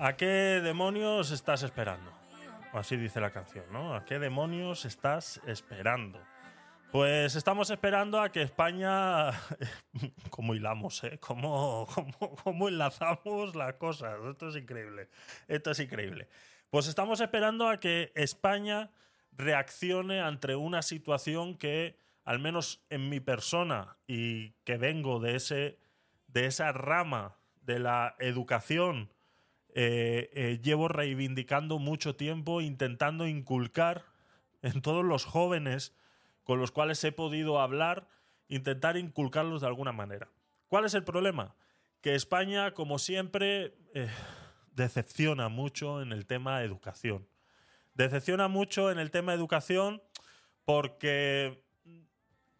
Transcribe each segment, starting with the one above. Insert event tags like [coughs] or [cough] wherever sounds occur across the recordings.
¿A qué demonios estás esperando? Así dice la canción, ¿no? ¿A qué demonios estás esperando? Pues estamos esperando a que España. [laughs] ¿Cómo hilamos, eh? ¿Cómo, cómo, cómo enlazamos las cosas? Esto es increíble. Esto es increíble. Pues estamos esperando a que España reaccione ante una situación que, al menos en mi persona, y que vengo de, ese, de esa rama de la educación, eh, eh, llevo reivindicando mucho tiempo, intentando inculcar en todos los jóvenes con los cuales he podido hablar, intentar inculcarlos de alguna manera. ¿Cuál es el problema? Que España, como siempre, eh, decepciona mucho en el tema educación. Decepciona mucho en el tema educación porque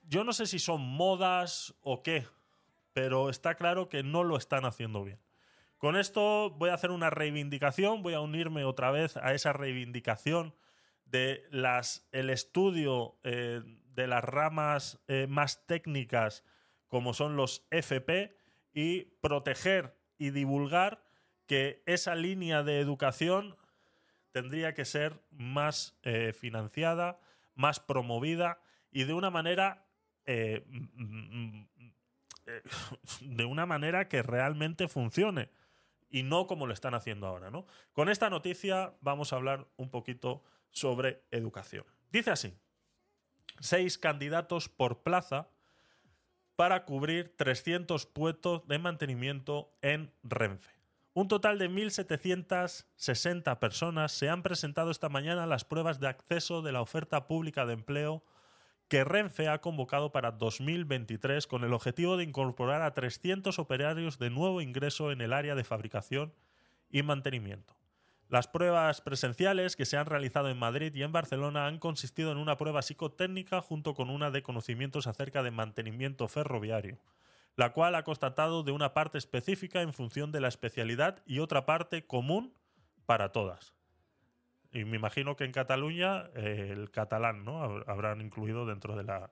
yo no sé si son modas o qué, pero está claro que no lo están haciendo bien. Con esto voy a hacer una reivindicación, voy a unirme otra vez a esa reivindicación de las, el estudio eh, de las ramas eh, más técnicas como son los FP y proteger y divulgar que esa línea de educación tendría que ser más eh, financiada, más promovida y de una manera [laughs] de una manera que realmente funcione y no como lo están haciendo ahora. ¿no? Con esta noticia vamos a hablar un poquito sobre educación. Dice así, seis candidatos por plaza para cubrir 300 puestos de mantenimiento en Renfe. Un total de 1.760 personas se han presentado esta mañana a las pruebas de acceso de la oferta pública de empleo que Renfe ha convocado para 2023 con el objetivo de incorporar a 300 operarios de nuevo ingreso en el área de fabricación y mantenimiento. Las pruebas presenciales que se han realizado en Madrid y en Barcelona han consistido en una prueba psicotécnica junto con una de conocimientos acerca de mantenimiento ferroviario, la cual ha constatado de una parte específica en función de la especialidad y otra parte común para todas. Y me imagino que en Cataluña eh, el catalán, ¿no? Habrán incluido dentro de la.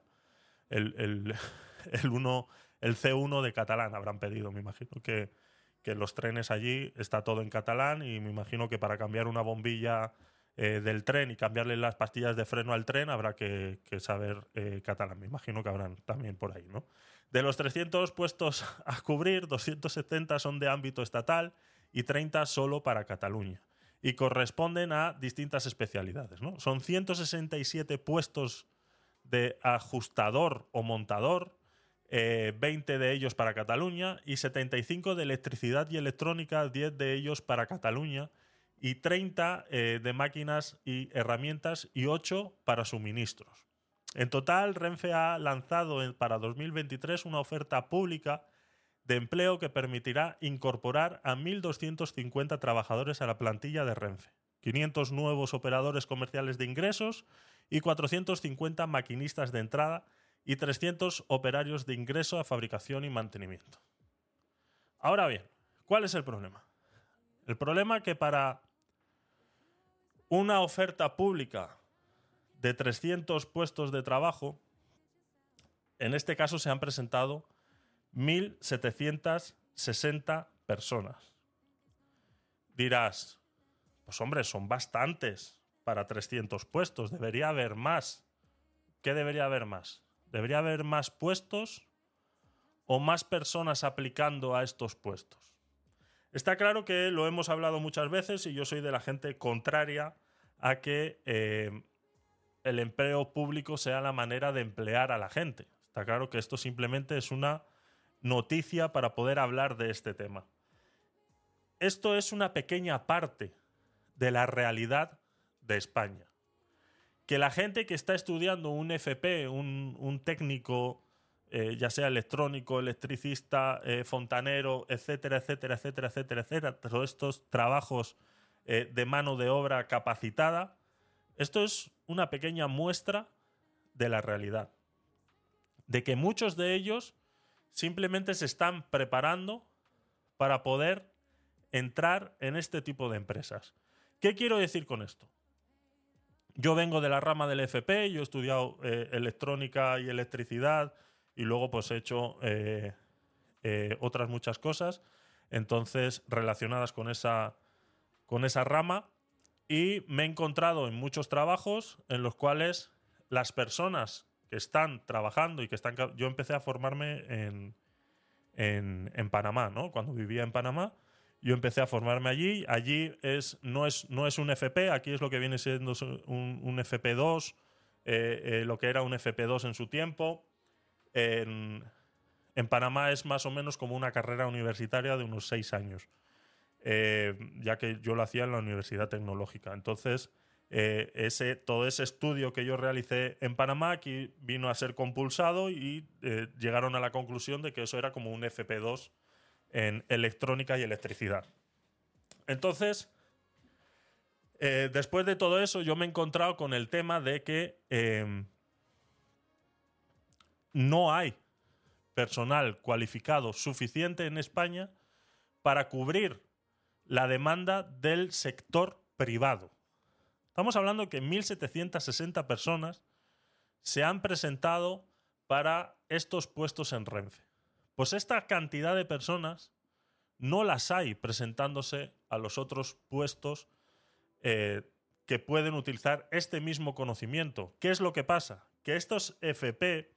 El, el, [laughs] el, uno, el C1 de catalán habrán pedido. Me imagino que, que los trenes allí está todo en catalán y me imagino que para cambiar una bombilla eh, del tren y cambiarle las pastillas de freno al tren habrá que, saber eh, catalán. Me imagino que habrán también por ahí, ¿no? De los 300 puestos [laughs] a cubrir, 270 son de ámbito estatal y 30 solo para Cataluña y corresponden a distintas especialidades. ¿no? Son 167 puestos de ajustador o montador, 20 eh, de ellos para Cataluña y 75 de electricidad y electrónica, 10 de ellos para Cataluña y 30 eh, de máquinas y herramientas y 8 para suministros. En total, Renfe ha lanzado para 2023 una oferta pública de empleo que permitirá incorporar a 1.250 trabajadores a la plantilla de Renfe, 500 nuevos operadores comerciales de ingresos y 450 maquinistas de entrada y 300 operarios de ingreso a fabricación y mantenimiento. Ahora bien, ¿cuál es el problema? El problema es que para una oferta pública de 300 puestos de trabajo, en este caso se han presentado 1.760 personas. Dirás, pues hombre, son bastantes para 300 puestos, debería haber más. ¿Qué debería haber más? ¿Debería haber más puestos o más personas aplicando a estos puestos? Está claro que lo hemos hablado muchas veces y yo soy de la gente contraria a que eh, el empleo público sea la manera de emplear a la gente. Está claro que esto simplemente es una noticia para poder hablar de este tema. Esto es una pequeña parte de la realidad de España. Que la gente que está estudiando un FP, un, técnico, eh, ya sea electrónico, electricista, eh, fontanero, etcétera, etcétera, etcétera, etcétera, etcétera, todos estos trabajos eh, de mano de obra capacitada, esto es una pequeña muestra de la realidad. De que muchos de ellos simplemente se están preparando para poder entrar en este tipo de empresas. ¿Qué quiero decir con esto? Yo vengo de la rama del FP, yo he estudiado eh, electrónica y electricidad y luego pues he hecho eh, eh, otras muchas cosas, entonces relacionadas con esa, con esa rama y me he encontrado en muchos trabajos en los cuales las personas que están trabajando y que están... Yo empecé a formarme en, en, Panamá, ¿no? Cuando vivía en Panamá, yo empecé a formarme allí. Allí es, no, es, no es un FP, aquí es lo que viene siendo un, un FP2, eh, eh, lo que era un FP2 en su tiempo. En, en, Panamá es más o menos como una carrera universitaria de unos seis años, eh, ya que yo lo hacía en la Universidad Tecnológica. Entonces, eh, todo ese estudio que yo realicé en Panamá aquí vino a ser compulsado y eh, llegaron a la conclusión de que eso era como un FP2 en electrónica y electricidad. Entonces, eh, después de todo eso, yo me he encontrado con el tema de que em, no hay personal cualificado suficiente en España para cubrir la demanda del sector privado. Estamos hablando que 1.760 personas se han presentado para estos puestos en Renfe. Pues esta cantidad de personas no las hay presentándose a los otros puestos eh, que pueden utilizar este mismo conocimiento. ¿Qué es lo que pasa? Que estos FP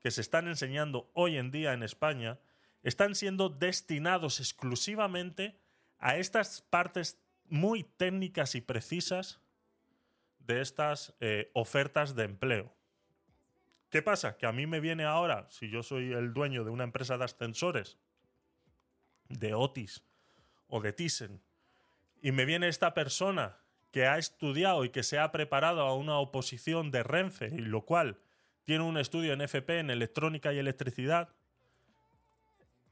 que se están enseñando hoy en día en España están siendo destinados exclusivamente a estas partes muy técnicas y precisas de estas eh, ofertas de empleo. ¿Qué pasa? Que a mí me viene ahora, si yo soy el dueño de una empresa de ascensores, de Otis o de Thyssen, y me viene esta persona que ha estudiado y que se ha preparado a una oposición de Renfe, y lo cual tiene un estudio en FP, en electrónica y electricidad,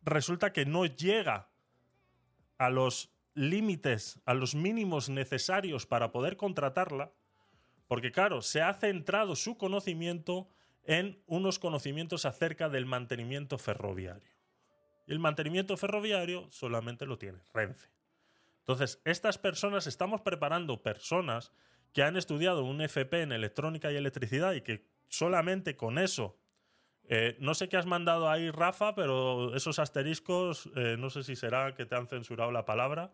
resulta que no llega a los límites, a los mínimos necesarios para poder contratarla, porque claro, se ha centrado su conocimiento en unos conocimientos acerca del mantenimiento ferroviario. Y el mantenimiento ferroviario solamente lo tiene Renfe. Entonces, estas personas, estamos preparando personas que han estudiado un FP en electrónica y electricidad y que solamente con eso, eh, no sé qué has mandado ahí, Rafa, pero esos asteriscos, eh, no sé si será que te han censurado la palabra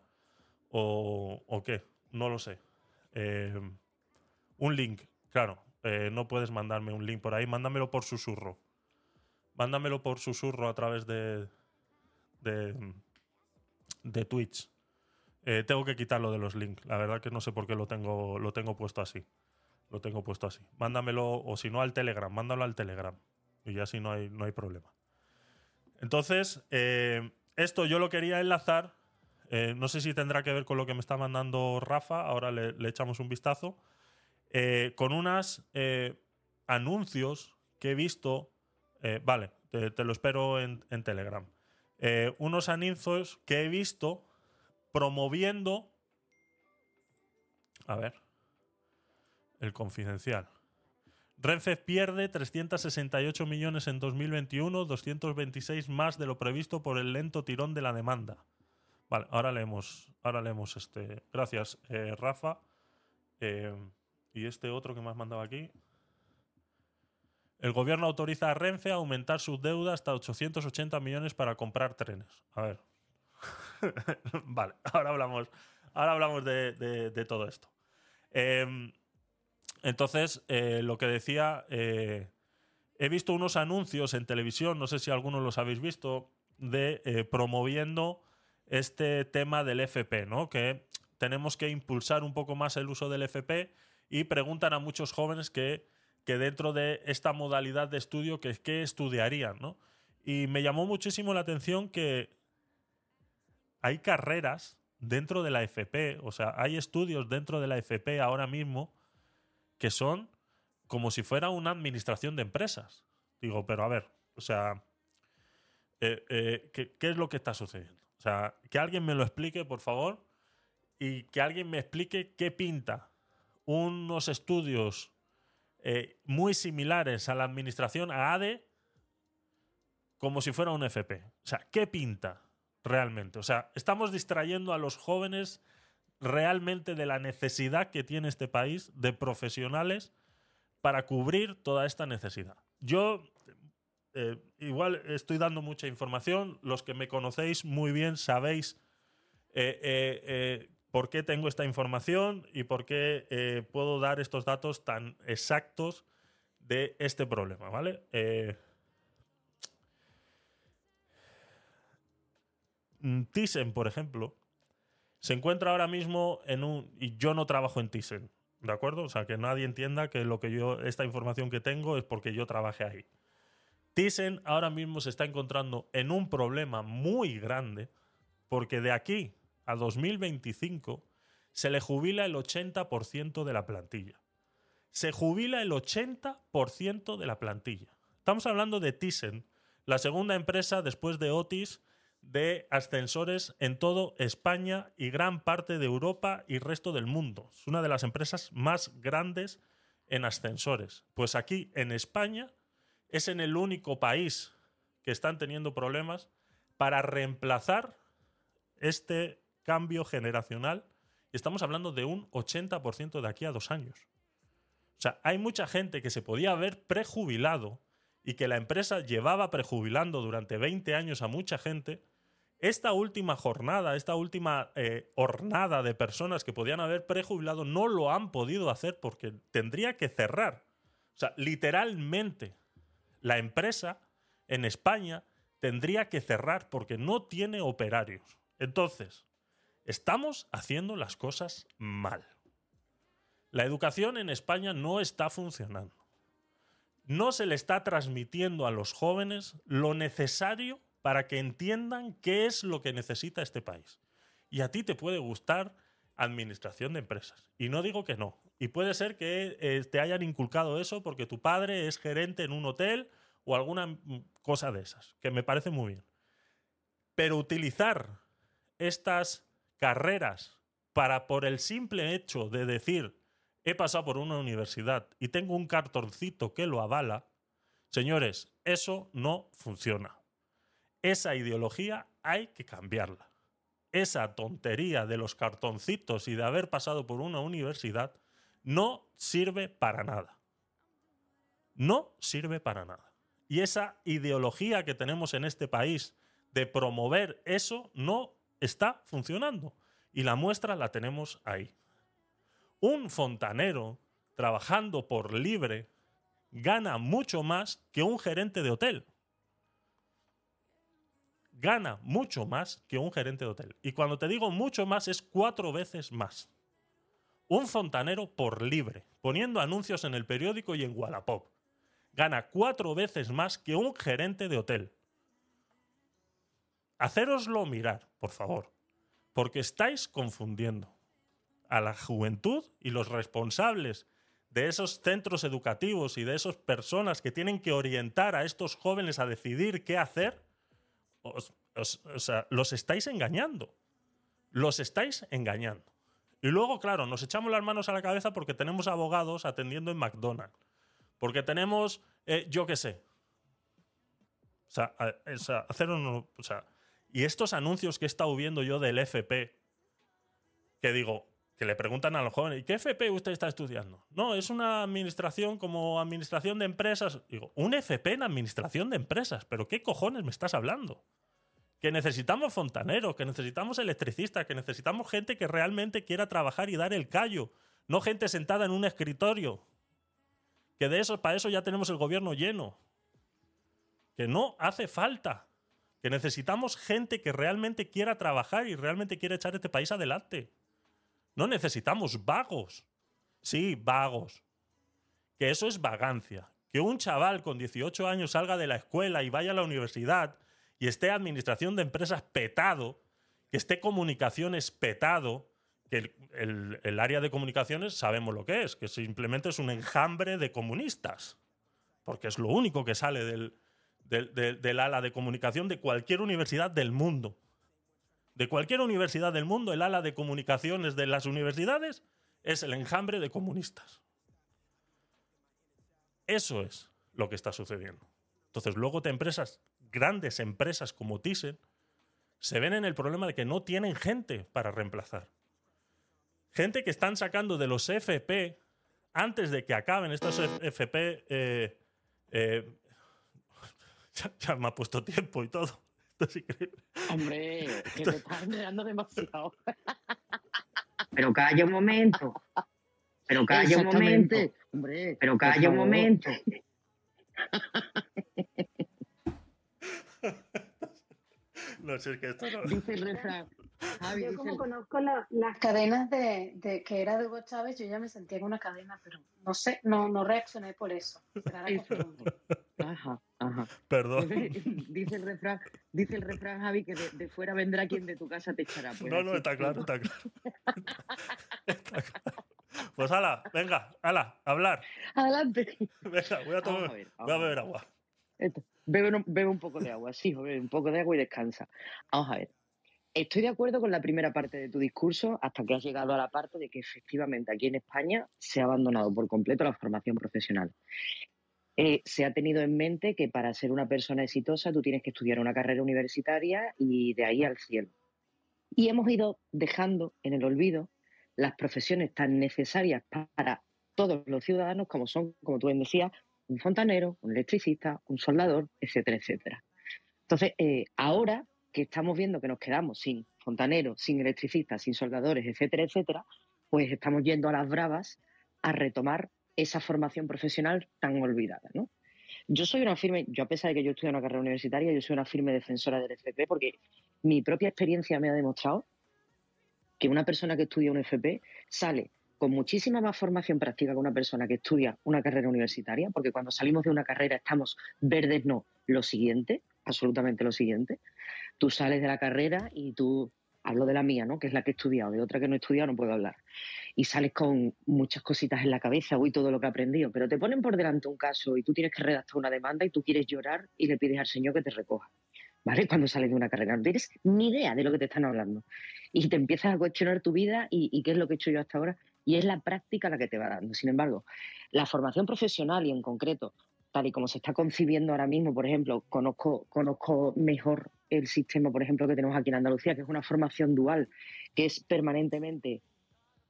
o, qué, no lo sé. Eh, un link, claro. Eh, no puedes mandarme un link por ahí, mándamelo por susurro. Mándamelo por susurro a través de. de. Twitch. Eh, tengo que quitarlo de los links. La verdad que no sé por qué lo tengo, lo tengo puesto así. Lo tengo puesto así. Mándamelo, o si no, al Telegram. Mándalo al Telegram. Y ya así no hay, no hay problema. Entonces, eh, esto yo lo quería enlazar. no sé si tendrá que ver con lo que me está mandando Rafa. Ahora le echamos un vistazo. Eh, con unos eh, anuncios que he visto. Eh, vale, te, lo espero en, Telegram. unos anuncios que he visto promoviendo. A ver. El confidencial. Renfe pierde 368 millones en 2021, 226 más de lo previsto por el lento tirón de la demanda. Vale, ahora leemos, ahora leemos este. Gracias, Rafa. Y este otro que me has mandado aquí. El gobierno autoriza a Renfe a aumentar sus deudas hasta 880 millones para comprar trenes. A ver. [laughs] vale, ahora hablamos, ahora hablamos de, todo esto. Em, entonces, eh, lo que decía, eh, he visto unos anuncios en televisión, no sé si algunos los habéis visto, de eh, promoviendo este tema del FP, ¿no? Que tenemos que impulsar un poco más el uso del FP y preguntan a muchos jóvenes que, que dentro de esta modalidad de estudio, que, ¿qué estudiarían? ¿no? Y me llamó muchísimo la atención que hay carreras dentro de la FP, o sea, hay estudios dentro de la FP ahora mismo que son como si fuera una administración de empresas. Digo, pero a ver, o sea, eh, eh, ¿qué, ¿qué, es lo que está sucediendo? O sea, que alguien me lo explique, por favor, y que alguien me explique qué pinta unos estudios eh, muy similares a la administración, ADE, como si fuera un FP. O sea, ¿qué pinta realmente? O sea, estamos distrayendo a los jóvenes realmente de la necesidad que tiene este país de profesionales para cubrir toda esta necesidad. Yo eh, igual estoy dando mucha información, los que me conocéis muy bien sabéis eh, por qué tengo esta información y por qué eh, puedo dar estos datos tan exactos de este problema, ¿vale? Eh, Thyssen, por ejemplo, se encuentra ahora mismo en un... Y yo no trabajo en Thyssen, ¿de acuerdo? O sea, que nadie entienda que lo que yo, esta información que tengo es porque yo trabajé ahí. Thyssen ahora mismo se está encontrando en un problema muy grande porque de aquí a 2025 se le jubila el 80% de la plantilla. Se jubila el 80% de la plantilla. Estamos hablando de Thyssen, la segunda empresa después de Otis de ascensores en todo España y gran parte de Europa y resto del mundo. Es una de las empresas más grandes en ascensores. Pues aquí en España es en el único país que están teniendo problemas para reemplazar este cambio generacional. Estamos hablando de un 80% de aquí a dos años. O sea, hay mucha gente que se podía haber prejubilado y que la empresa llevaba prejubilando durante 20 años a mucha gente, esta última jornada, esta última eh, hornada de personas que podían haber prejubilado no lo han podido hacer porque tendría que cerrar. O sea, literalmente, la empresa en España tendría que cerrar porque no tiene operarios. Entonces, estamos haciendo las cosas mal. La educación en España no está funcionando no se le está transmitiendo a los jóvenes lo necesario para que entiendan qué es lo que necesita este país. Y a ti te puede gustar administración de empresas. Y no digo que no. Y puede ser que eh, te hayan inculcado eso porque tu padre es gerente en un hotel o alguna mm, cosa de esas, que me parece muy bien. Pero utilizar estas carreras para, por el simple hecho de decir, he pasado por una universidad y tengo un cartoncito que lo avala, señores, eso no funciona. Esa ideología hay que cambiarla. Esa tontería de los cartoncitos y de haber pasado por una universidad no sirve para nada. No sirve para nada. Y esa ideología que tenemos en este país de promover eso no está funcionando. Y la muestra la tenemos ahí. Un fontanero trabajando por libre gana mucho más que un gerente de hotel. Gana mucho más que un gerente de hotel. Y cuando te digo mucho más es cuatro veces más. Un fontanero por libre, poniendo anuncios en el periódico y en Wallapop, gana cuatro veces más que un gerente de hotel. Hacéroslo mirar, por favor, porque estáis confundiendo a la juventud y los responsables de esos centros educativos y de esas personas que tienen que orientar a estos jóvenes a decidir qué hacer, los estáis engañando. Los estáis engañando. Y luego, claro, nos echamos las manos a la cabeza porque tenemos abogados atendiendo en McDonald's. Porque tenemos, eh, yo qué sé. O sea, un, o sea, y estos anuncios que he estado viendo yo del FP, que digo, que le preguntan a los jóvenes, ¿y qué FP usted está estudiando? No, es una administración como administración de empresas. Digo, un FP en administración de empresas, pero ¿qué cojones me estás hablando? Que necesitamos fontaneros, que necesitamos electricistas, que necesitamos gente que realmente quiera trabajar y dar el callo, no gente sentada en un escritorio. Que de eso, para eso ya tenemos el gobierno lleno. Que no hace falta. Que necesitamos gente que realmente quiera trabajar y realmente quiera echar este país adelante. No necesitamos vagos. Sí, vagos. Que eso es vagancia. Que un chaval con 18 años salga de la escuela y vaya a la universidad y esté administración de empresas petado, que esté comunicaciones petado, que el, área de comunicaciones sabemos lo que es, que simplemente es un enjambre de comunistas, porque es lo único que sale del, del ala de comunicación de cualquier universidad del mundo de cualquier universidad del mundo, el ala de comunicaciones de las universidades es el enjambre de comunistas. Eso es lo que está sucediendo. Entonces, luego te empresas, grandes empresas como Thyssen, se ven en el problema de que no tienen gente para reemplazar. Gente que están sacando de los FP antes de que acaben estos FP. Eh, eh, ya me ha puesto tiempo y todo. Hombre, que me estás generando demasiado. pero calla un momento. Pero calla un momento. Hombre, pero calla un momento. no sé, es que esto no... Dice el refrán. Javi, Yo dice como el- conozco la- las cadenas de, de que era de Hugo Chávez, yo ya me sentía en una cadena, pero no sé, no, no reaccioné por eso. Será la. Ajá, ajá. Perdón. [laughs] dice el refrán, dice el refrán, Javi, que de, de fuera vendrá quien de tu casa te echará. Pues No, no, está claro, está claro. [laughs] Está claro. Pues ala, venga, ala, hablar. Adelante. Venga, voy a, tomar, Vamos a ver, voy a beber agua. Esto, Bebe, un- bebe un poco de agua, sí, bebe un poco de agua y descansa. Vamos a ver. Estoy de acuerdo con la primera parte de tu discurso hasta que has llegado a la parte de que efectivamente aquí en España se ha abandonado por completo la formación profesional. Eh, se ha tenido en mente que para ser una persona exitosa tú tienes que estudiar una carrera universitaria y de ahí al cielo. Y hemos ido dejando en el olvido las profesiones tan necesarias para todos los ciudadanos como son, como tú bien decías, un fontanero, un electricista, un soldador, etcétera, etcétera. Entonces, eh, ahora que estamos viendo que nos quedamos sin fontaneros, sin electricistas, sin soldadores, etcétera, etcétera, pues estamos yendo a las bravas a retomar esa formación profesional tan olvidada, ¿no? Yo soy una firme, yo a pesar de que yo estudié una carrera universitaria, yo soy una firme defensora del FP porque mi propia experiencia me ha demostrado que una persona que estudia un FP sale con muchísima más formación práctica que una persona que estudia una carrera universitaria, porque cuando salimos de una carrera estamos verdes, no, lo siguiente, absolutamente lo siguiente. Tú sales de la carrera y tú, hablo de la mía, ¿no? que es la que he estudiado, de otra que no he estudiado no puedo hablar, y sales con muchas cositas en la cabeza, uy, todo lo que he aprendido, pero te ponen por delante un caso y tú tienes que redactar una demanda y tú quieres llorar y le pides al Señor que te recoja. ¿Vale? Cuando sales de una carrera, no tienes ni idea de lo que te están hablando. Y te empiezas a cuestionar tu vida y, y qué es lo que he hecho yo hasta ahora y es la práctica la que te va dando. Sin embargo, la formación profesional y en concreto, tal y como se está concibiendo ahora mismo, por ejemplo, conozco, mejor el sistema, por ejemplo, que tenemos aquí en Andalucía, que es una formación dual, que es permanentemente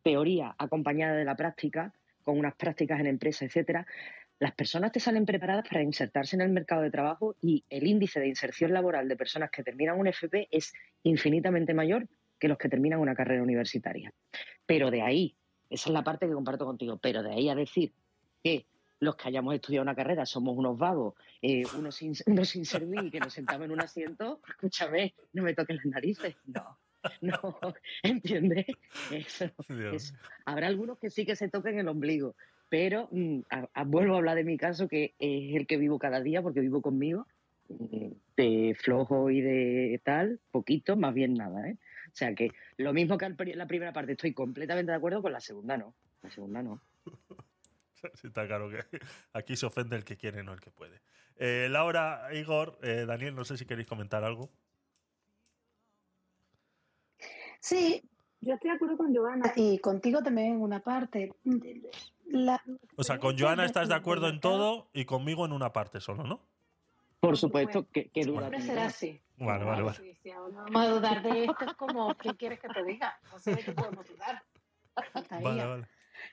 teoría acompañada de la práctica, con unas prácticas en empresas, etcétera. Las personas te salen preparadas para insertarse en el mercado de trabajo y el índice de inserción laboral de personas que terminan un FP es infinitamente mayor que los que terminan una carrera universitaria. Pero de ahí esa es la parte que comparto contigo. Pero de ahí a decir que los que hayamos estudiado una carrera somos unos vagos, eh, unos, sin, [laughs] unos sin servir y que nos sentamos en un asiento, escúchame, no me toquen las narices. No, no, [laughs] ¿entiendes? Eso, eso. Habrá algunos que sí que se toquen el ombligo, pero mm, a- a- vuelvo a hablar de mi caso, que es el que vivo cada día, porque vivo conmigo, mm, de flojo y de tal, poquito, más bien nada, ¿eh? O sea que lo mismo que la primera parte, estoy completamente de acuerdo con la segunda, no. La segunda no. [laughs] [laughs] Sí, está claro que [laughs] aquí se ofende el que quiere, no el que puede. Eh, Laura, Igor, eh, Daniel, no sé si queréis comentar algo. Sí, yo estoy de acuerdo con Giovanna y contigo también en una parte. La- O sea, con Joana estás de acuerdo en todo y conmigo en una parte solo, ¿no? Por supuesto que, que duda Siempre será así. Vale, vale, vale. Sí, no vamos a dudar de esto, es como, ¿qué quieres que te diga? No sé de qué podemos dudar. Vale, vale.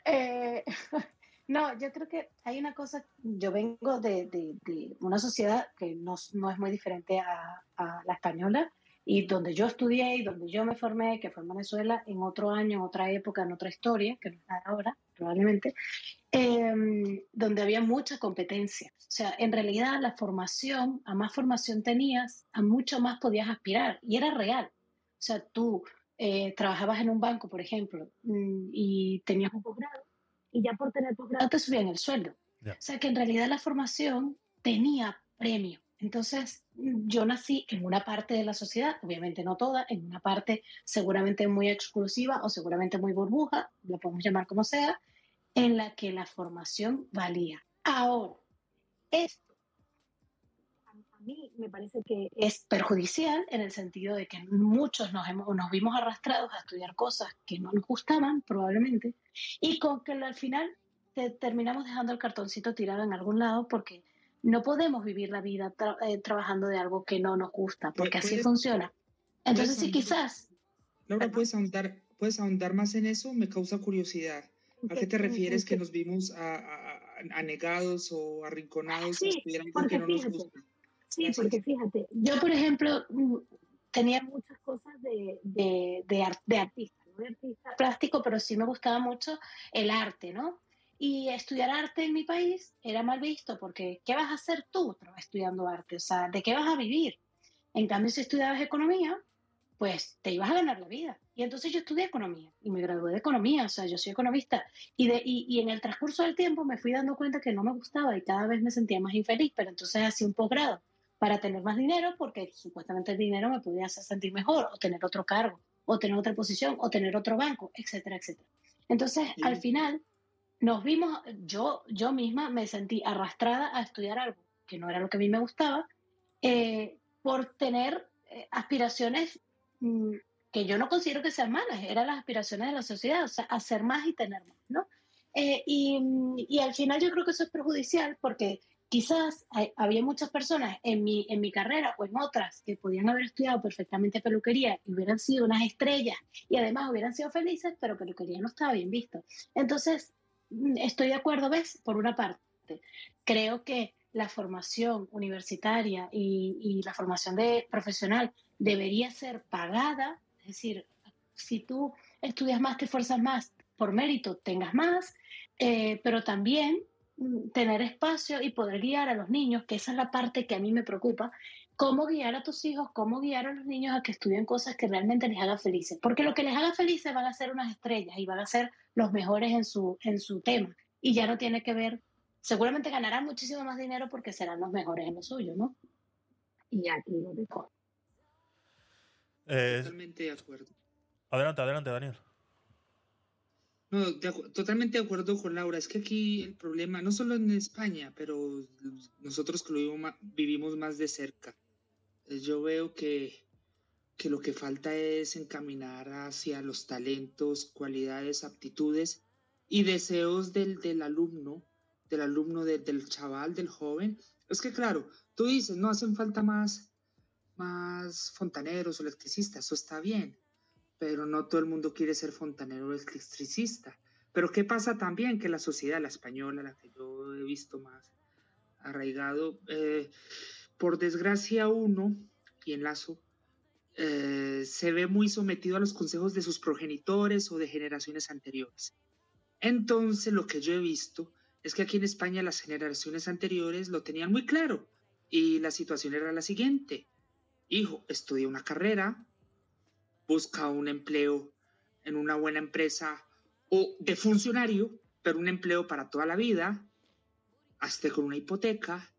Eh, [laughs] no, yo creo que hay una cosa, yo vengo de, de- una sociedad que no, no es muy diferente a, la española y donde yo estudié y donde yo me formé, que fue en Venezuela, en otro año, en otra época, en otra historia, que no es ahora, probablemente, eh, donde había mucha competencia. O sea, en realidad la formación, a más formación tenías, a mucho más podías aspirar y era real. O sea, tú eh, trabajabas en un banco, por ejemplo, mm, y tenías un posgrado, y ya por tener posgrado te subían el sueldo. Ya. O sea que en realidad la formación tenía premio. Entonces, yo nací en una parte de la sociedad, obviamente no toda, en una parte seguramente muy exclusiva o seguramente muy burbuja, lo podemos llamar como sea, en la que la formación valía. Ahora, a mí me parece que es perjudicial en el sentido de que muchos nos, hemos, nos vimos arrastrados a estudiar cosas que no nos gustaban, probablemente, y con que al final te- terminamos dejando el cartoncito tirado en algún lado porque no podemos vivir la vida tra- eh, trabajando de algo que no nos gusta, porque así ¿Puedes- funciona. Entonces, sí, quizás... Laura. ¿puedes ahondar, ¿puedes ahondar más en eso? Me causa curiosidad. ¿A qué te refieres que nos vimos a- a- a- anegados o arrinconados Sí, a porque que no nos fíjate, gusta? Sí, porque fíjate, yo por ejemplo mm, tenía muchas cosas de, de, de, de artista, de artista plástico, pero sí me gustaba mucho el arte, ¿no? Y estudiar arte en mi país era mal visto porque ¿qué vas a hacer tú estudiando arte? O sea, ¿de qué vas a vivir? En cambio, si estudiabas economía, pues te ibas a ganar la vida. Y entonces yo estudié economía y me gradué de economía, o sea, yo soy economista. Y, de, y, y en el transcurso del tiempo me fui dando cuenta que no me gustaba y cada vez me sentía más infeliz, pero entonces hacía un posgrado para tener más dinero porque supuestamente el dinero me podía hacer sentir mejor o tener otro cargo o tener otra posición o tener otro banco, etcétera, etcétera. Entonces, al final nos vimos, yo, yo misma me sentí arrastrada a estudiar algo que no era lo que a mí me gustaba, eh, por tener eh, aspiraciones mm, que yo no considero que sean malas, eran las aspiraciones de la sociedad, o sea, hacer más y tener más, ¿no? Eh, y, y, al final yo creo que eso es perjudicial porque quizás había muchas personas en mi, en mi carrera o en otras que podían haber estudiado perfectamente peluquería y hubieran sido unas estrellas y además hubieran sido felices, pero peluquería no estaba bien visto. Entonces, mm, estoy de acuerdo, ¿ves? Por una parte, creo que la formación universitaria y, y la formación de profesional debería ser pagada, es decir, si tú estudias más, te esfuerzas más, por mérito tengas más, eh, pero también tener espacio y poder guiar a los niños, que esa es la parte que a mí me preocupa, cómo guiar a tus hijos, cómo guiar a los niños a que estudien cosas que realmente les haga felices, porque lo que les haga felices van a ser unas estrellas y van a ser los mejores en su, en su tema y ya no tiene que ver, seguramente ganarán muchísimo más dinero porque serán los mejores en lo suyo, ¿no? Y aquí lo dejo. Eh, Totalmente de acuerdo. adelante, adelante, Daniel. No, de totalmente de acuerdo con Laura. Es que aquí el problema, no solo en España, pero nosotros que lo vivimos vivimos más de cerca, eh, yo veo que, que lo que falta es encaminar hacia los talentos, cualidades, aptitudes y deseos del, del alumno, del alumno, de- del chaval, del joven. Es que claro, tú dices, no hacen falta más, más fontaneros o electricistas, eso está bien pero no todo el mundo quiere ser fontanero o electricista. Pero ¿qué pasa también? Que la sociedad, la española, la que yo he visto más arraigado, eh, por desgracia uno, y enlazo, eh, se ve muy sometido a los consejos de sus progenitores o de generaciones anteriores. Entonces, lo que yo he visto es que aquí en España las generaciones anteriores lo tenían muy claro y la situación era la siguiente. Hijo, estudia una carrera, busca un empleo en una buena empresa o de funcionario, pero un empleo para toda la vida, hazte con una hipoteca,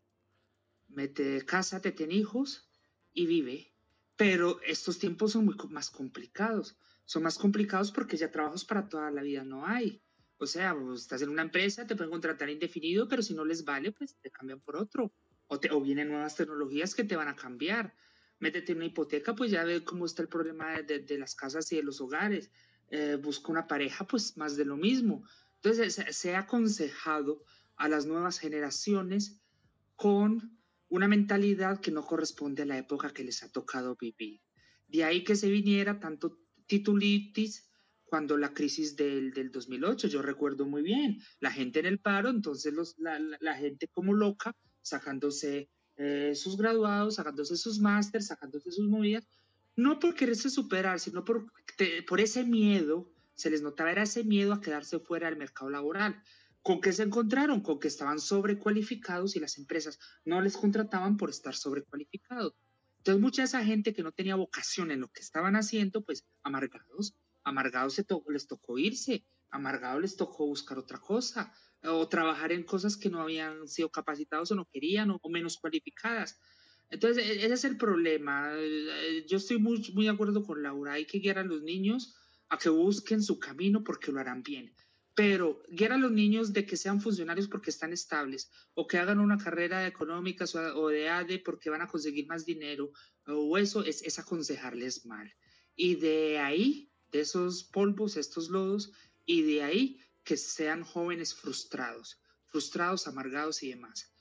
mete casa, te ten hijos y vive. Pero estos tiempos son muy más complicados. Son más complicados porque ya trabajos para toda la vida no hay. O sea, vos estás en una empresa, te pueden contratar indefinido, pero si no les vale, pues te cambian por otro. O, te, o vienen nuevas tecnologías que te van a cambiar métete en una hipoteca, pues ya ve cómo está el problema de, de- de las casas y de los hogares. Eh, busca una pareja, pues más de lo mismo. Entonces, se, se ha aconsejado a las nuevas generaciones con una mentalidad que no corresponde a la época que les ha tocado vivir. De ahí que se viniera tanto titulitis cuando la crisis del, del 2008, yo recuerdo muy bien, la gente en el paro, entonces los, la, la- la gente como loca, sacándose eh, sus graduados, sacándose sus másters, sacándose sus movidas, no por quererse superar, sino por, te- por ese miedo, se les notaba era ese miedo a quedarse fuera del mercado laboral. ¿Con qué se encontraron? Con que estaban sobrecualificados y las empresas no les contrataban por estar sobrecualificados. Entonces mucha de esa gente que no tenía vocación en lo que estaban haciendo, pues amargados, amargados les tocó irse, amargados les tocó buscar otra cosa o trabajar en cosas que no habían sido capacitados o no querían o, menos cualificadas. Entonces, e- ese es el problema. Eh, Yo estoy muy, muy de acuerdo con Laura. Hay que guiar a los niños a que busquen su camino porque lo harán bien. Pero guiar a los niños de que sean funcionarios porque están estables o que hagan una carrera de económicas o de ADE porque van a conseguir más dinero o eso es, es aconsejarles mal. Y de ahí, de esos polvos, estos lodos, y de ahí que sean jóvenes frustrados, frustrados, amargados y demás.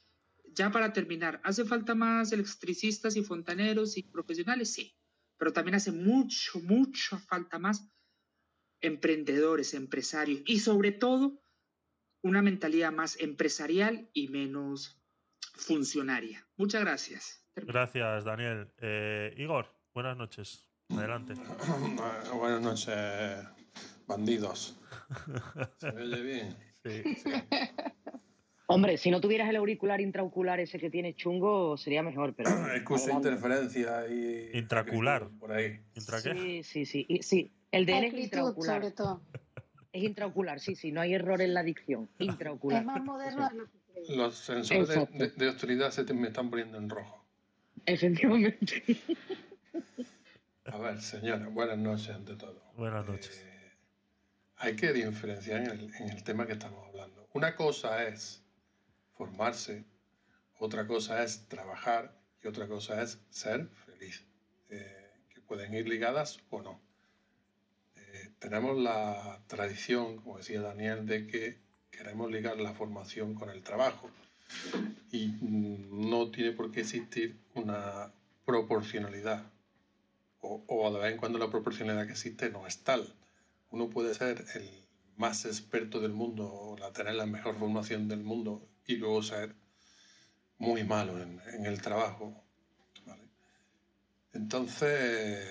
Ya para terminar, ¿hace falta más electricistas y fontaneros y profesionales? Sí, pero también hace mucho, mucho falta más emprendedores, empresarios y sobre todo una mentalidad más empresarial y menos funcionaria. Muchas gracias. Gracias, Daniel. Eh, Igor, buenas noches. Adelante. [clears throat] Buenas noches. Bandidos. ¿Se me [laughs] oye bien? Sí. Hombre, si no tuvieras el auricular intraocular ese que tiene chungo, sería mejor, pero. [coughs] Adelante. interferencia y. Intracular. Por ahí. ¿Intra qué? Sí, sí, sí. y- sí. El de él es intraocular. sobre todo. Es intraocular, sí, sí. No hay error en la dicción. Intraocular. Es más moderno de lo que creía. Los sensores de, de- de hostilidad se te- me están poniendo en rojo. Efectivamente. A ver, señora, buenas noches ante todo. Buenas noches. Eh, hay que diferenciar en el, tema que estamos hablando. Una cosa es formarse, otra cosa es trabajar y otra cosa es ser feliz, eh, que pueden ir ligadas o no. Eh, tenemos la tradición, como decía Daniel, de que queremos ligar la formación con el trabajo y no tiene por qué existir una proporcionalidad o de vez en cuando la proporcionalidad que existe no es tal. Uno puede ser el más experto del mundo o la, tener la mejor formación del mundo y luego ser muy malo en, el trabajo. Entonces,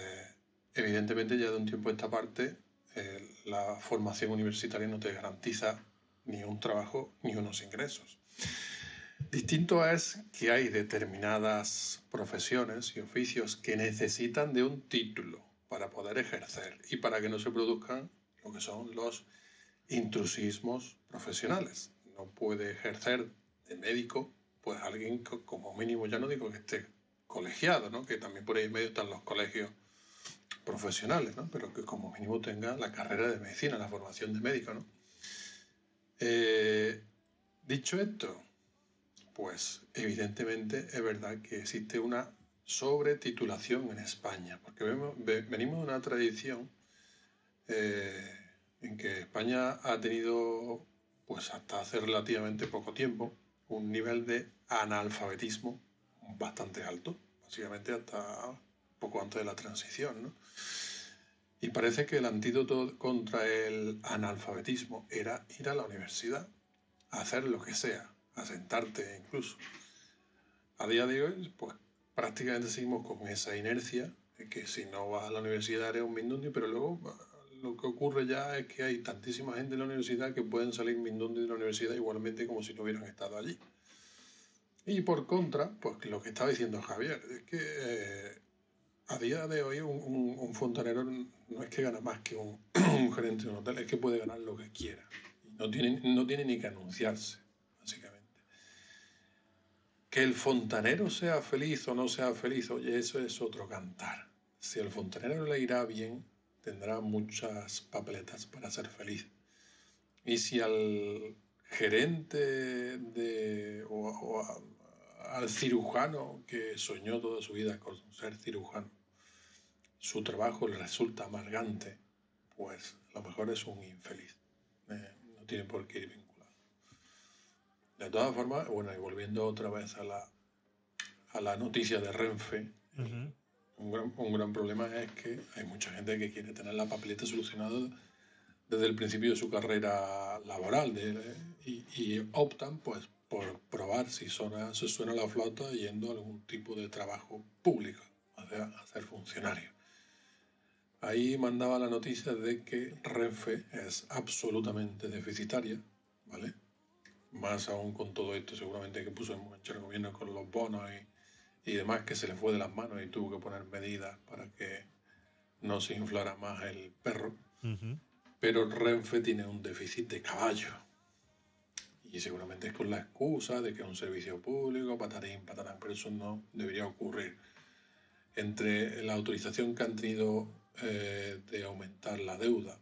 evidentemente ya de un tiempo a esta parte, eh, la formación universitaria no te garantiza ni un trabajo ni unos ingresos. Distinto es que hay determinadas profesiones y oficios que necesitan de un título para poder ejercer y para que no se produzcan lo que son los intrusismos profesionales. No puede ejercer de médico pues alguien co- como mínimo, ya no digo que esté colegiado, ¿no? que también por ahí en medio están los colegios profesionales, ¿no? pero que como mínimo tenga la carrera de medicina, la formación de médico. ¿no? Eh, dicho esto, pues evidentemente es verdad que existe una sobretitulación en España, porque venimos de una tradición eh, en que España ha tenido, pues hasta hace relativamente poco tiempo, un nivel de analfabetismo bastante alto, básicamente hasta poco antes de la transición, ¿no? Y parece que el antídoto contra el analfabetismo era ir a la universidad, hacer lo que sea, a sentarte incluso. A día de hoy, pues prácticamente seguimos con esa inercia de que si no vas a la universidad eres un mindundi, pero luego lo que ocurre ya es que hay tantísima gente en la universidad que pueden salir mindundi de la universidad igualmente como si no hubieran estado allí. Y por contra, pues lo que estaba diciendo Javier, es que eh, a día de hoy un, un- un fontanero no es que gana más que un, [clears throat] un gerente de un hotel, es que puede ganar lo que quiera. No tiene, no tiene ni que anunciarse. Que el fontanero sea feliz o no sea feliz, oye, eso es otro cantar. Si al fontanero le irá bien, tendrá muchas papeletas para ser feliz. Y si al gerente de, o, al cirujano que soñó toda su vida con ser cirujano, su trabajo le resulta amargante, pues a lo mejor es un infeliz. Eh, no tiene por qué ir vinculado. De todas formas, bueno, y volviendo otra vez a la, a la noticia de Renfe, un gran, un gran problema es que hay mucha gente que quiere tener la papeleta solucionada desde el principio de su carrera laboral de- y, y optan pues por probar si suena, se suena la flauta yendo a algún tipo de trabajo público, o sea, a ser funcionario. Ahí mandaba la noticia de que Renfe es absolutamente deficitaria, ¿vale? Más aún con todo esto seguramente que puso en marcha el gobierno con los bonos y, y demás que se le fue de las manos y tuvo que poner medidas para que no se inflara más el perro. Ujú. Pero Renfe tiene un déficit de caballo. Y seguramente es con la excusa de que es un servicio público, patarín, patarán, pero eso no debería ocurrir. Entre la autorización que han tenido eh, de aumentar la deuda,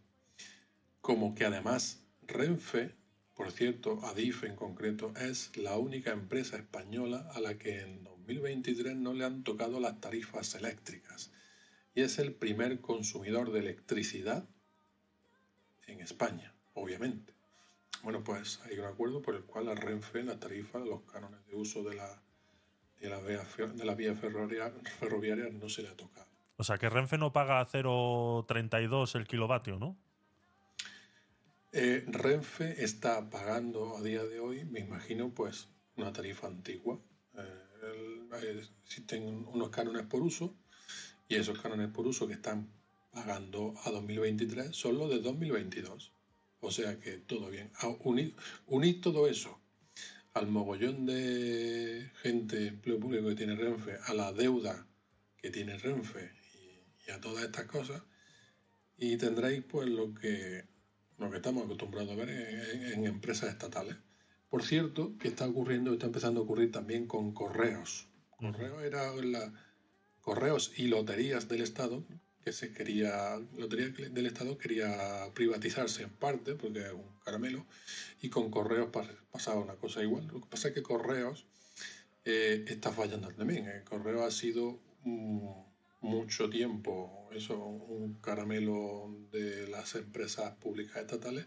como que además Renfe, por cierto, Adif en concreto, es la única empresa española a la que en 2023 no le han tocado las tarifas eléctricas. Y es el primer consumidor de electricidad en España, obviamente. Bueno, pues hay un acuerdo por el cual a Renfe la tarifa, los cánones de uso de la, de la, vía, de ferroviaria, no se le ha tocado. O sea, que Renfe no paga a 0,32 el kilovatio, ¿no? Eh, Renfe está pagando a día de hoy, me imagino, pues una tarifa antigua. Eh, el- eh, existen unos cánones por uso y esos cánones por uso que están pagando a 2023 solo de 2022. O sea que todo bien. Unir, unir todo eso al mogollón de gente, empleo público que tiene Renfe, a la deuda que tiene Renfe y, a todas estas cosas, y tendréis pues lo que, lo que estamos acostumbrados a ver en, empresas estatales. Por cierto, que está ocurriendo, está empezando a ocurrir también con correos. Correos era la, correos y loterías del Estado, que se quería, Lotería del Estado quería privatizarse en parte, porque es un caramelo, y con Correos pasaba una cosa igual. Lo que pasa es que Correos eh, está fallando también. ¿eh? Correos ha sido mucho tiempo eso, un caramelo de las empresas públicas estatales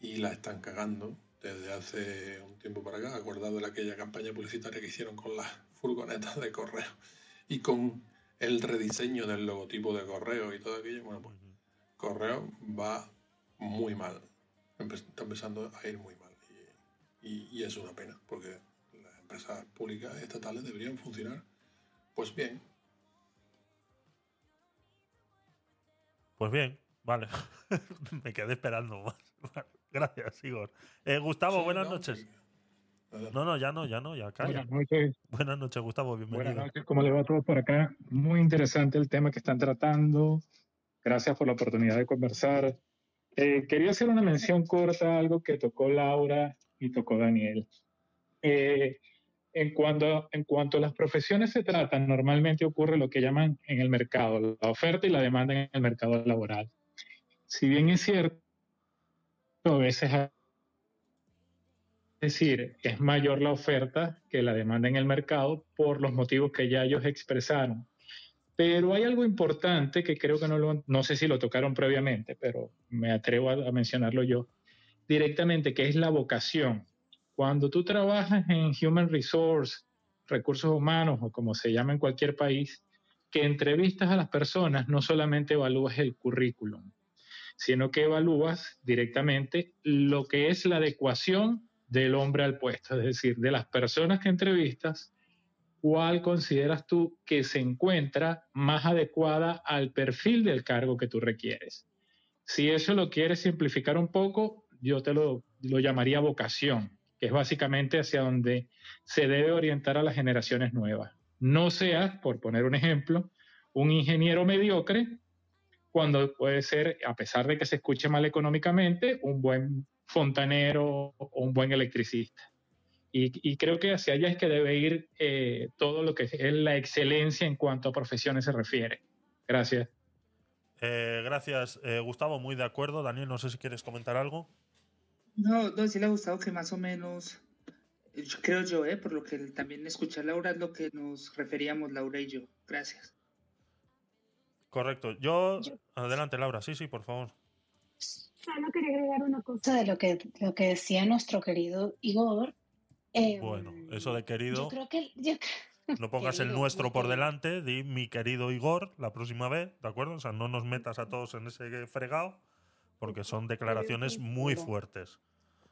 y la están cagando desde hace un tiempo para acá, acordado de aquella campaña publicitaria que hicieron con las furgonetas de correo y con el rediseño del logotipo de correo y todo aquello, bueno, pues correo va muy mal. Está empezando a ir muy mal. Y, es una pena, porque las empresas públicas estatales deberían funcionar pues bien. Pues bien, vale. [laughs] Me quedé esperando más. Gracias, Igor. Eh, Gustavo, buenas noches. No, no, ya no, ya no, ya calla. Buenas noches. Buenas noches, Gustavo, bienvenido. Buenas noches, ¿cómo le va a todos por acá? Muy interesante el tema que están tratando. Gracias por la oportunidad de conversar. Eh, quería hacer una mención corta a algo que tocó Laura y tocó Daniel. Eh, en, cuanto, a las profesiones se tratan, normalmente ocurre lo que llaman en el mercado, la oferta y la demanda en el mercado laboral. Si bien es cierto, a veces es mayor la oferta que la demanda en el mercado por los motivos que ya ellos expresaron. Pero hay algo importante que creo que no lo, no sé si lo tocaron previamente, pero me atrevo a, mencionarlo yo directamente, que es la vocación. Cuando tú trabajas en Human Resource, recursos humanos o como se llama en cualquier país, que entrevistas a las personas, no solamente evalúas el currículum, sino que evalúas directamente lo que es la adecuación del hombre al puesto, es decir, de las personas que entrevistas, ¿cuál consideras tú que se encuentra más adecuada al perfil del cargo que tú requieres? Si eso lo quieres simplificar un poco, yo te lo, lo llamaría vocación, que es básicamente hacia donde se debe orientar a las generaciones nuevas. No seas, por poner un ejemplo, un ingeniero mediocre cuando puede ser, a pesar de que se escuche mal económicamente, un buen fontanero o un buen electricista. Y, creo que hacia allá es que debe ir eh, todo lo que es la excelencia en cuanto a profesiones se refiere. Gracias. Eh, gracias, eh, Gustavo, muy de acuerdo. Daniel, no sé si quieres comentar algo. No, no, sí le ha gustado que más o menos, creo yo, por lo que también escuché a Laura, es lo que nos referíamos Laura y yo. Gracias. Correcto. Yo, adelante, Laura. Sí, sí, por favor. Solo quería agregar una cosa de lo que, lo que decía nuestro querido Igor. Em, bueno, eso de querido. Yo creo que. [laughs] no pongas el nuestro por delante, di mi querido Igor la próxima vez, ¿de acuerdo? O sea, no nos metas a todos en ese fregado, porque son declaraciones muy fuertes.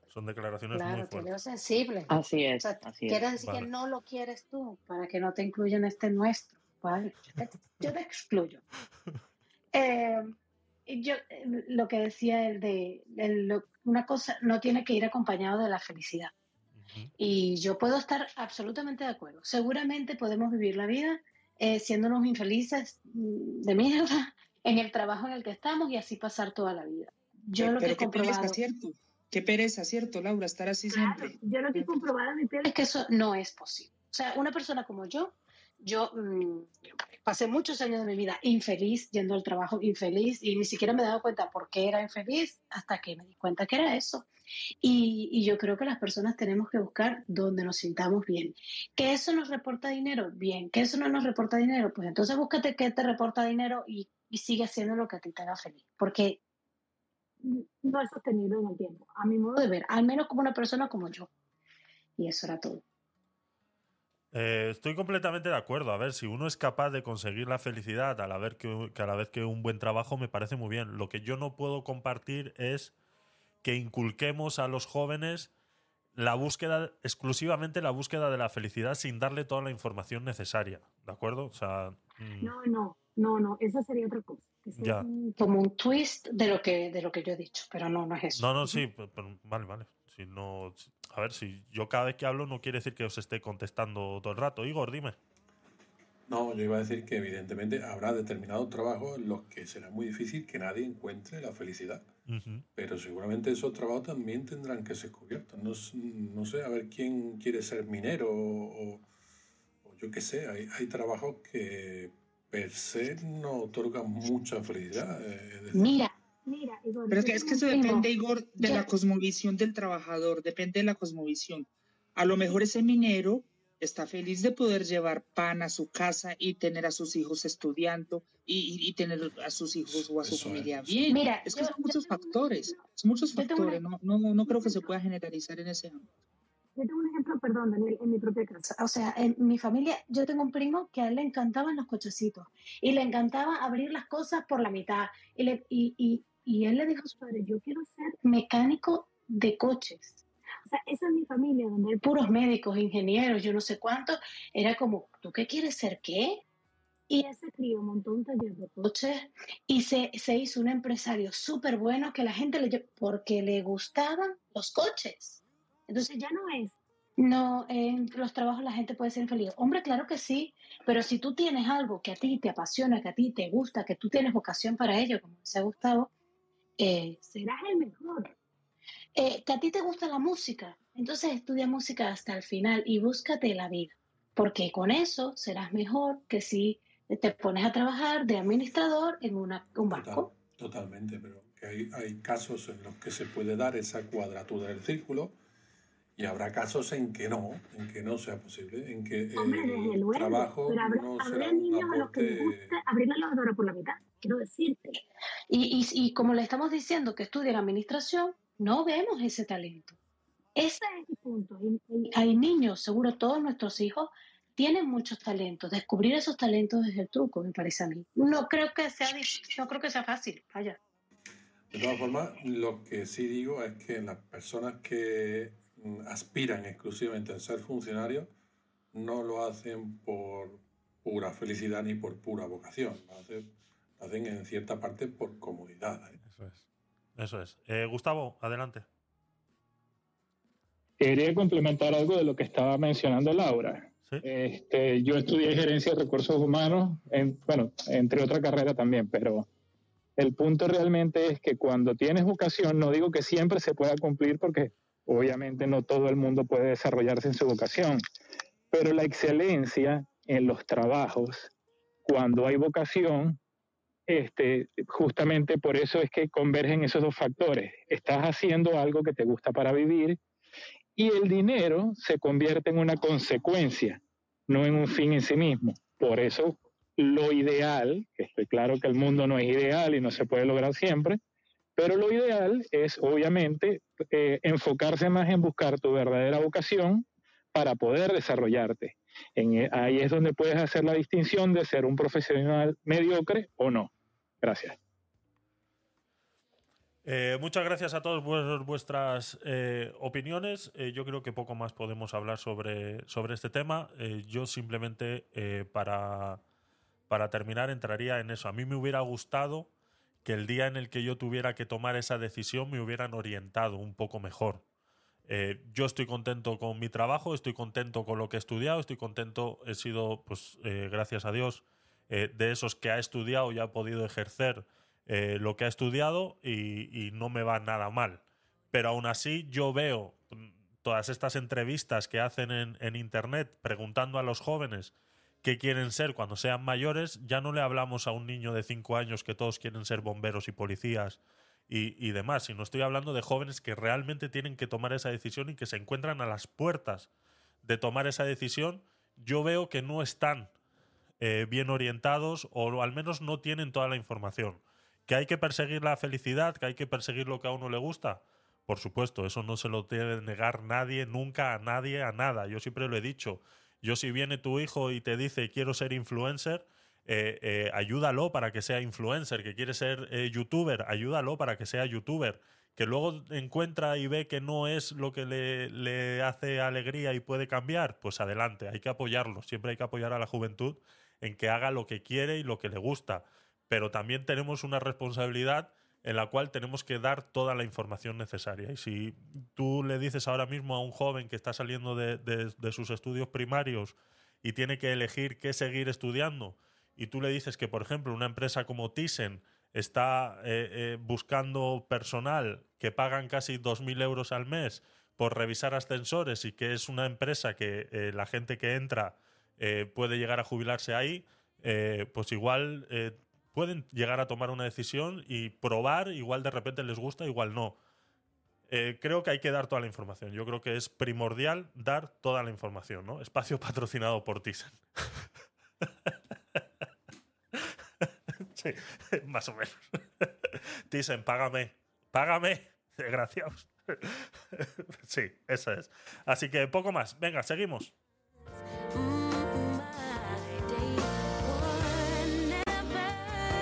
Son declaraciones muy fuertes. sensible. Así es. quiere decir que no lo quieres tú, para que no te incluyan este nuestro. Vale, yo te excluyo. [laughs] Eh, yo eh, lo que decía el de, una cosa no tiene que ir acompañado de la felicidad. Y yo puedo estar absolutamente de acuerdo. Seguramente podemos vivir la vida eh, siéndonos infelices mm, de mierda en el trabajo en el que estamos y así pasar toda la vida. Yo lo que he comprobado. Pereza, ¿cierto? Qué pereza, ¿cierto, Laura? Estar así siempre. Yo lo que he comprobado en mi piel es que eso no es posible. O sea, una persona como yo yo mm, pasé muchos años de mi vida infeliz, yendo al trabajo infeliz y ni siquiera me he dado cuenta por qué era infeliz hasta que me di cuenta que era eso. Y, yo creo que las personas tenemos que buscar donde nos sintamos bien. ¿Que eso nos reporta dinero? Bien. ¿Que eso no nos reporta dinero? Pues entonces búscate qué te reporta dinero y, y sigue haciendo lo que a ti te haga feliz. Porque no es sostenible en el tiempo, a mi modo de ver, al menos como una persona como yo. Y eso era todo. Eh, estoy completamente de acuerdo. A ver, si uno es capaz de conseguir la felicidad a la, vez que, a la vez que un buen trabajo, me parece muy bien. Lo que yo no puedo compartir es que inculquemos a los jóvenes la búsqueda, exclusivamente la búsqueda de la felicidad sin darle toda la información necesaria. ¿De acuerdo? O sea. Mm. No, no, no, no. Esa sería otra cosa. Ya. como un twist de lo que de lo que yo he dicho, pero no, no es eso. No, no, sí, pe- pero vale, vale. Si no, a ver, si yo cada vez que hablo no quiere decir que os esté contestando todo el rato. Igor, dime. No, yo iba a decir que evidentemente habrá determinados trabajos en los que será muy difícil que nadie encuentre la felicidad. Pero seguramente esos trabajos también tendrán que ser cubiertos. No, no sé, a ver quién quiere ser minero o, o yo qué sé. Hay, hay trabajos que per se no otorgan mucha felicidad. eh, Mira, mira, Igor, Pero es que, es tengo que eso depende, Igor, de Ya. la cosmovisión del trabajador, depende de la cosmovisión. A lo mejor ese minero está feliz de poder llevar pan a su casa y tener a sus hijos estudiando y, y- tener a sus hijos o a su Eso familia eso. bien. Mira, es que yo- son muchos factores, son muchos factores, no, no, no creo que se pueda generalizar en ese ámbito. Yo tengo un ejemplo, perdón, Daniel, en mi propia casa. O sea, en mi familia, yo tengo un primo que a él le encantaban los cochecitos y le encantaba abrir las cosas por la mitad. Y, le- y, y, y él le dijo a su padre, yo quiero ser mecánico de coches. O sea, esa es mi familia, donde hay puros médicos, ingenieros, yo no sé cuántos. Era como, ¿tú qué quieres ser qué? Y ese crío montó un taller de coches y se, se hizo un empresario súper bueno que la gente le porque le gustaban los coches. Entonces ya no es, no, en los trabajos la gente puede ser infeliz. Hombre, claro que sí, pero si tú tienes algo que a ti te apasiona, que a ti te gusta, que tú tienes vocación para ello, como decía Gustavo, eh, serás el mejor. Eh, que a ti te gusta la música, entonces estudia música hasta el final y búscate la vida, porque con eso serás mejor que si te pones a trabajar de administrador en una, un Total- banco. totalmente, pero hay casos en los que se puede dar esa cuadratura del círculo y habrá casos en que no, en que no sea posible, en que Hombre, desde el luego, trabajo pero habrá, no habrá será niños a los que les aporte guste abrir la lavadora por la mitad, quiero decirte. Y, y, y como le estamos diciendo que estudien administración, no vemos ese talento. Ese es el punto. Hay niños, seguro todos nuestros hijos, tienen muchos talentos. Descubrir esos talentos es el truco, me parece a mí. No creo que sea, no creo que sea fácil, vaya. De todas formas, lo que sí digo es que las personas que aspiran exclusivamente a ser funcionarios no lo hacen por pura felicidad ni por pura vocación. Lo hacen, lo hacen en cierta parte por comodidad. ¿eh? Eso es. Eso es. Eh, Gustavo, adelante. Quería complementar algo de lo que estaba mencionando Laura. ¿Sí? Este, yo estudié gerencia de recursos humanos, en, bueno, entre otra carrera también, pero el punto realmente es que cuando tienes vocación, no digo que siempre se pueda cumplir porque obviamente no todo el mundo puede desarrollarse en su vocación, pero la excelencia en los trabajos, cuando hay vocación, este, justamente por eso es que convergen esos dos factores. Estás haciendo algo que te gusta para vivir y el dinero se convierte en una consecuencia, no en un fin en sí mismo. Por eso lo ideal, que estoy claro que el mundo no es ideal y no se puede lograr siempre, pero lo ideal es obviamente eh, enfocarse más en buscar tu verdadera vocación para poder desarrollarte. En, eh, ahí es donde puedes hacer la distinción de ser un profesional mediocre o no. Gracias. Eh, muchas gracias a todos por vuestras eh, opiniones. Eh, yo creo que poco más podemos hablar sobre, sobre este tema. Eh, yo simplemente eh, para, para terminar entraría en eso. A mí me hubiera gustado que el día en el que yo tuviera que tomar esa decisión me hubieran orientado un poco mejor. Eh, yo estoy contento con mi trabajo, estoy contento con lo que he estudiado, estoy contento, he sido, pues, eh, gracias a Dios, eh, de esos que ha estudiado y ha podido ejercer lo que ha estudiado y, no me va nada mal. Pero aún así yo veo mm, todas estas entrevistas que hacen en, en Internet preguntando a los jóvenes qué quieren ser cuando sean mayores, ya no le hablamos a un niño de 5 años que todos quieren ser bomberos y policías y, y demás, sino estoy hablando de jóvenes que realmente tienen que tomar esa decisión y que se encuentran a las puertas de tomar esa decisión. Yo veo que no están eh, bien orientados o al menos no tienen toda la información. ¿Que hay que perseguir la felicidad? ¿Que hay que perseguir lo que a uno le gusta? Por supuesto, eso no se lo debe negar nadie, nunca a nadie, a nada. Yo siempre lo he dicho. Yo si viene tu hijo y te dice quiero ser influencer, eh, eh, ayúdalo para que sea influencer, que quiere ser eh, youtuber, ayúdalo para que sea youtuber, que luego encuentra y ve que no es lo que le, le hace alegría y puede cambiar, pues adelante, hay que apoyarlo, siempre hay que apoyar a la juventud en que haga lo que quiere y lo que le gusta. Pero también tenemos una responsabilidad en la cual tenemos que dar toda la información necesaria. Y si tú le dices ahora mismo a un joven que está saliendo de, de sus estudios primarios y tiene que elegir qué seguir estudiando, y tú le dices que, por ejemplo, una empresa como Thyssen está eh, eh, buscando personal que pagan casi 2.000 euros al mes por revisar ascensores y que es una empresa que eh, la gente que entra puede llegar a jubilarse ahí, pues igual pueden llegar a tomar una decisión y probar, igual de repente les gusta, igual no. creo que hay que dar toda la información. Yo creo que es primordial dar toda la información, ¿no? Espacio [laughs] patrocinado por Thyssen. [laughs] Sí, más o menos. [laughs] Dicen, págame, págame, desgraciados. Sí, eso es. Así que poco más. Venga, seguimos.